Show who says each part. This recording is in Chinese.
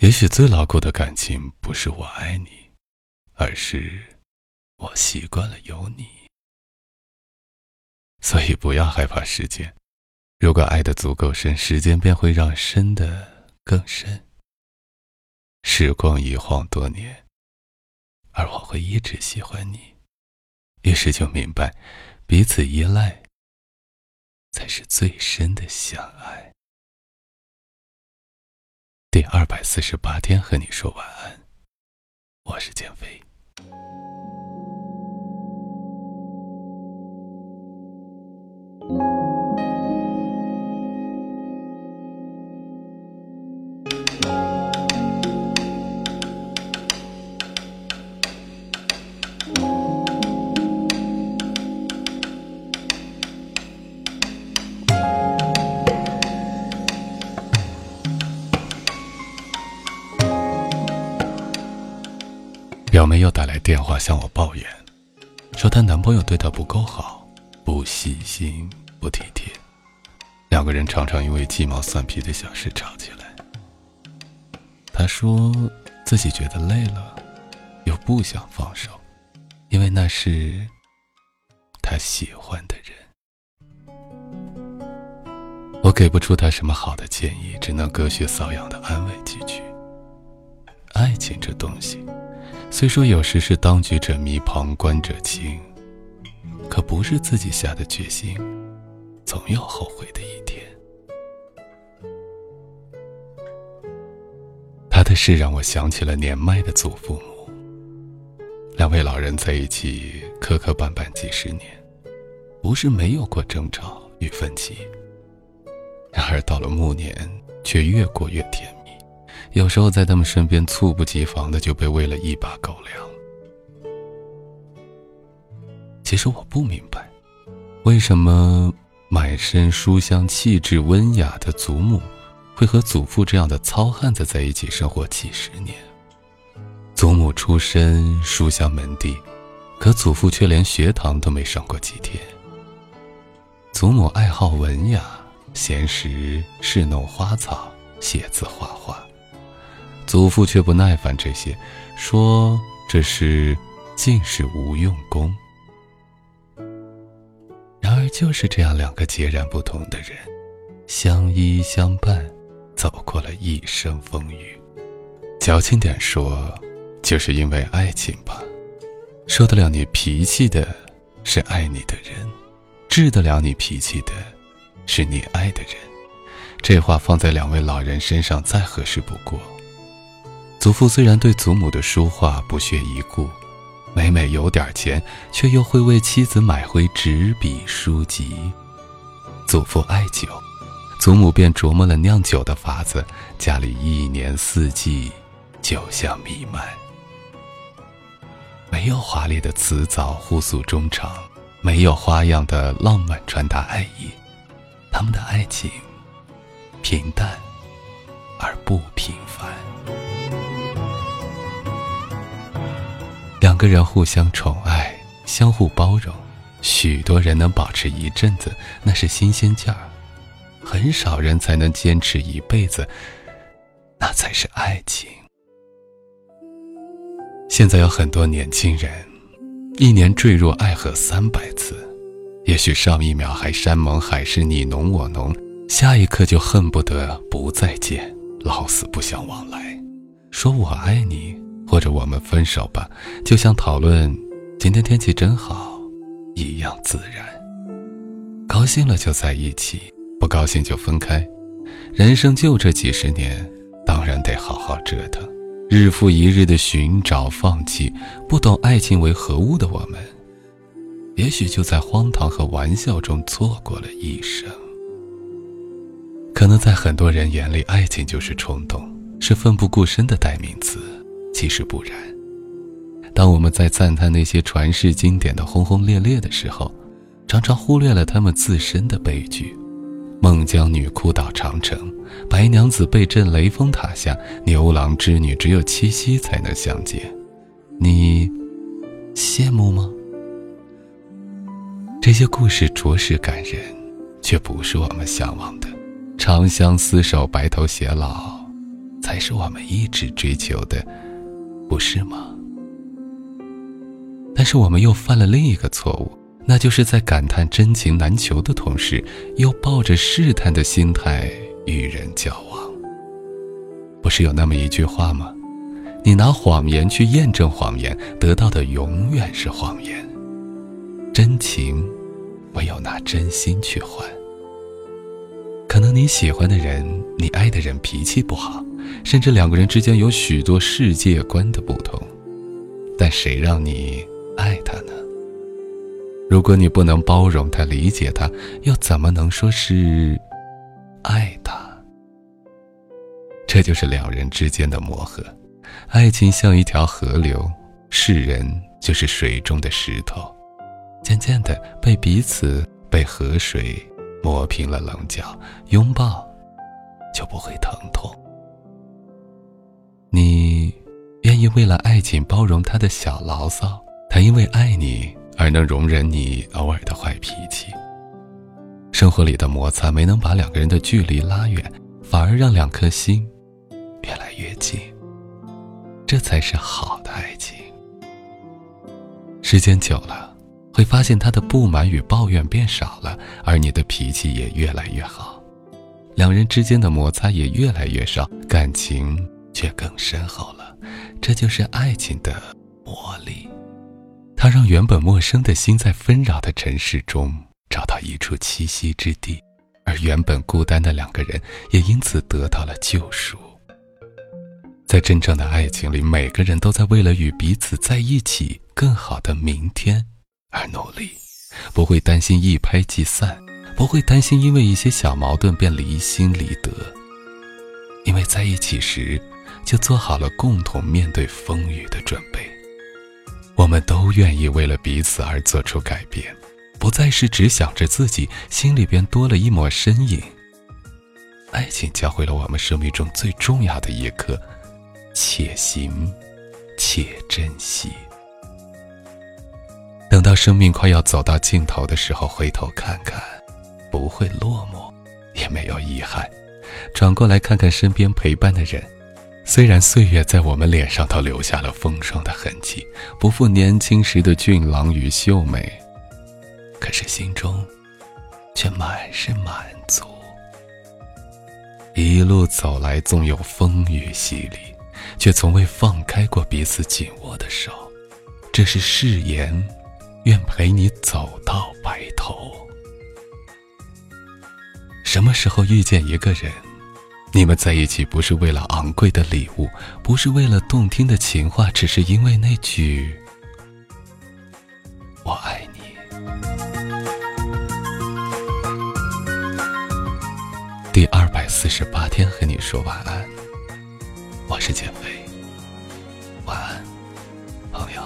Speaker 1: 也许最牢固的感情不是我爱你，而是我习惯了有你。所以不要害怕时间，如果爱的足够深，时间便会让深的更深。时光一晃多年，而我会一直喜欢你，于是就明白，彼此依赖才是最深的相爱。第二百四十八天和你说晚安，我是减肥。表妹又打来电话向我抱怨，说她男朋友对她不够好，不细心，不体贴，两个人常常因为鸡毛蒜皮的小事吵起来。她说自己觉得累了，又不想放手，因为那是她喜欢的人。我给不出她什么好的建议，只能隔靴搔痒的安慰几句。爱情这东西。虽说有时是当局者迷，旁观者清，可不是自己下的决心，总有后悔的一天。他的事让我想起了年迈的祖父母。两位老人在一起磕磕绊绊几十年，不是没有过争吵与分歧，然而到了暮年，却越过越甜蜜。有时候在他们身边，猝不及防的就被喂了一把狗粮。其实我不明白，为什么满身书香、气质温雅的祖母，会和祖父这样的糙汉子在一起生活几十年。祖母出身书香门第，可祖父却连学堂都没上过几天。祖母爱好文雅，闲时侍弄花草，写字画画。祖父却不耐烦这些，说这是尽是无用功。然而就是这样两个截然不同的人，相依相伴，走过了一生风雨。矫情点说，就是因为爱情吧。受得了你脾气的，是爱你的人；治得了你脾气的，是你爱的人。这话放在两位老人身上再合适不过。祖父虽然对祖母的书画不屑一顾，每每有点钱，却又会为妻子买回纸笔书籍。祖父爱酒，祖母便琢磨了酿酒的法子，家里一年四季酒香弥漫。没有华丽的辞藻互诉衷肠，没有花样的浪漫传达爱意，他们的爱情平淡而不平凡。个人互相宠爱，相互包容，许多人能保持一阵子，那是新鲜劲儿；很少人才能坚持一辈子，那才是爱情。现在有很多年轻人，一年坠入爱河三百次，也许上一秒还山盟海誓你侬我侬，下一刻就恨不得不再见，老死不相往来，说我爱你。或者我们分手吧，就像讨论今天天气真好一样自然。高兴了就在一起，不高兴就分开。人生就这几十年，当然得好好折腾。日复一日的寻找、放弃，不懂爱情为何物的我们，也许就在荒唐和玩笑中错过了一生。可能在很多人眼里，爱情就是冲动，是奋不顾身的代名词。其实不然。当我们在赞叹那些传世经典的轰轰烈烈的时候，常常忽略了他们自身的悲剧。孟姜女哭倒长城，白娘子被震雷峰塔下，牛郎织女只有七夕才能相见。你羡慕吗？这些故事着实感人，却不是我们向往的。长相厮守，白头偕老，才是我们一直追求的，不是吗？但是我们又犯了另一个错误，那就是在感叹真情难求的同时，又抱着试探的心态与人交往。不是有那么一句话吗？你拿谎言去验证谎言，得到的永远是谎言。真情，唯有拿真心去换。可能你喜欢的人，你爱的人脾气不好，甚至两个人之间有许多世界观的不同，但谁让你爱他呢？如果你不能包容他、理解他，又怎么能说是爱他？这就是两人之间的磨合。爱情像一条河流，世人就是水中的石头，渐渐的被彼此被河水磨平了棱角，拥抱就不会疼痛。你愿意为了爱情包容他的小牢骚，他因为爱你而能容忍你偶尔的坏脾气。生活里的摩擦没能把两个人的距离拉远，反而让两颗心越来越近。这才是好的爱情。时间久了，会发现他的不满与抱怨变少了，而你的脾气也越来越好，两人之间的摩擦也越来越少，感情却更深厚了。这就是爱情的魔力，它让原本陌生的心在纷扰的城市中找到一处栖息之地，而原本孤单的两个人也因此得到了救赎。在真正的爱情里，每个人都在为了与彼此在一起更好的明天而努力，不会担心一拍即散，不会担心因为一些小矛盾便离心离德。因为在一起时，就做好了共同面对风雨的准备。我们都愿意为了彼此而做出改变，不再是只想着自己，心里边多了一抹身影。爱情教会了我们生命中最重要的一课。且行，且珍惜。等到生命快要走到尽头的时候，回头看看，不会落寞，也没有遗憾。转过来看看身边陪伴的人，虽然岁月在我们脸上都留下了风霜的痕迹，不复年轻时的俊朗与秀美，可是心中却满是满足。一路走来，纵有风雨洗礼。却从未放开过彼此紧握的手，这是誓言，愿陪你走到白头。什么时候遇见一个人，你们在一起不是为了昂贵的礼物，不是为了动听的情话，只是因为那句“我爱你”。第二百四十八天和你说晚安。我是减肥，晚安。朋友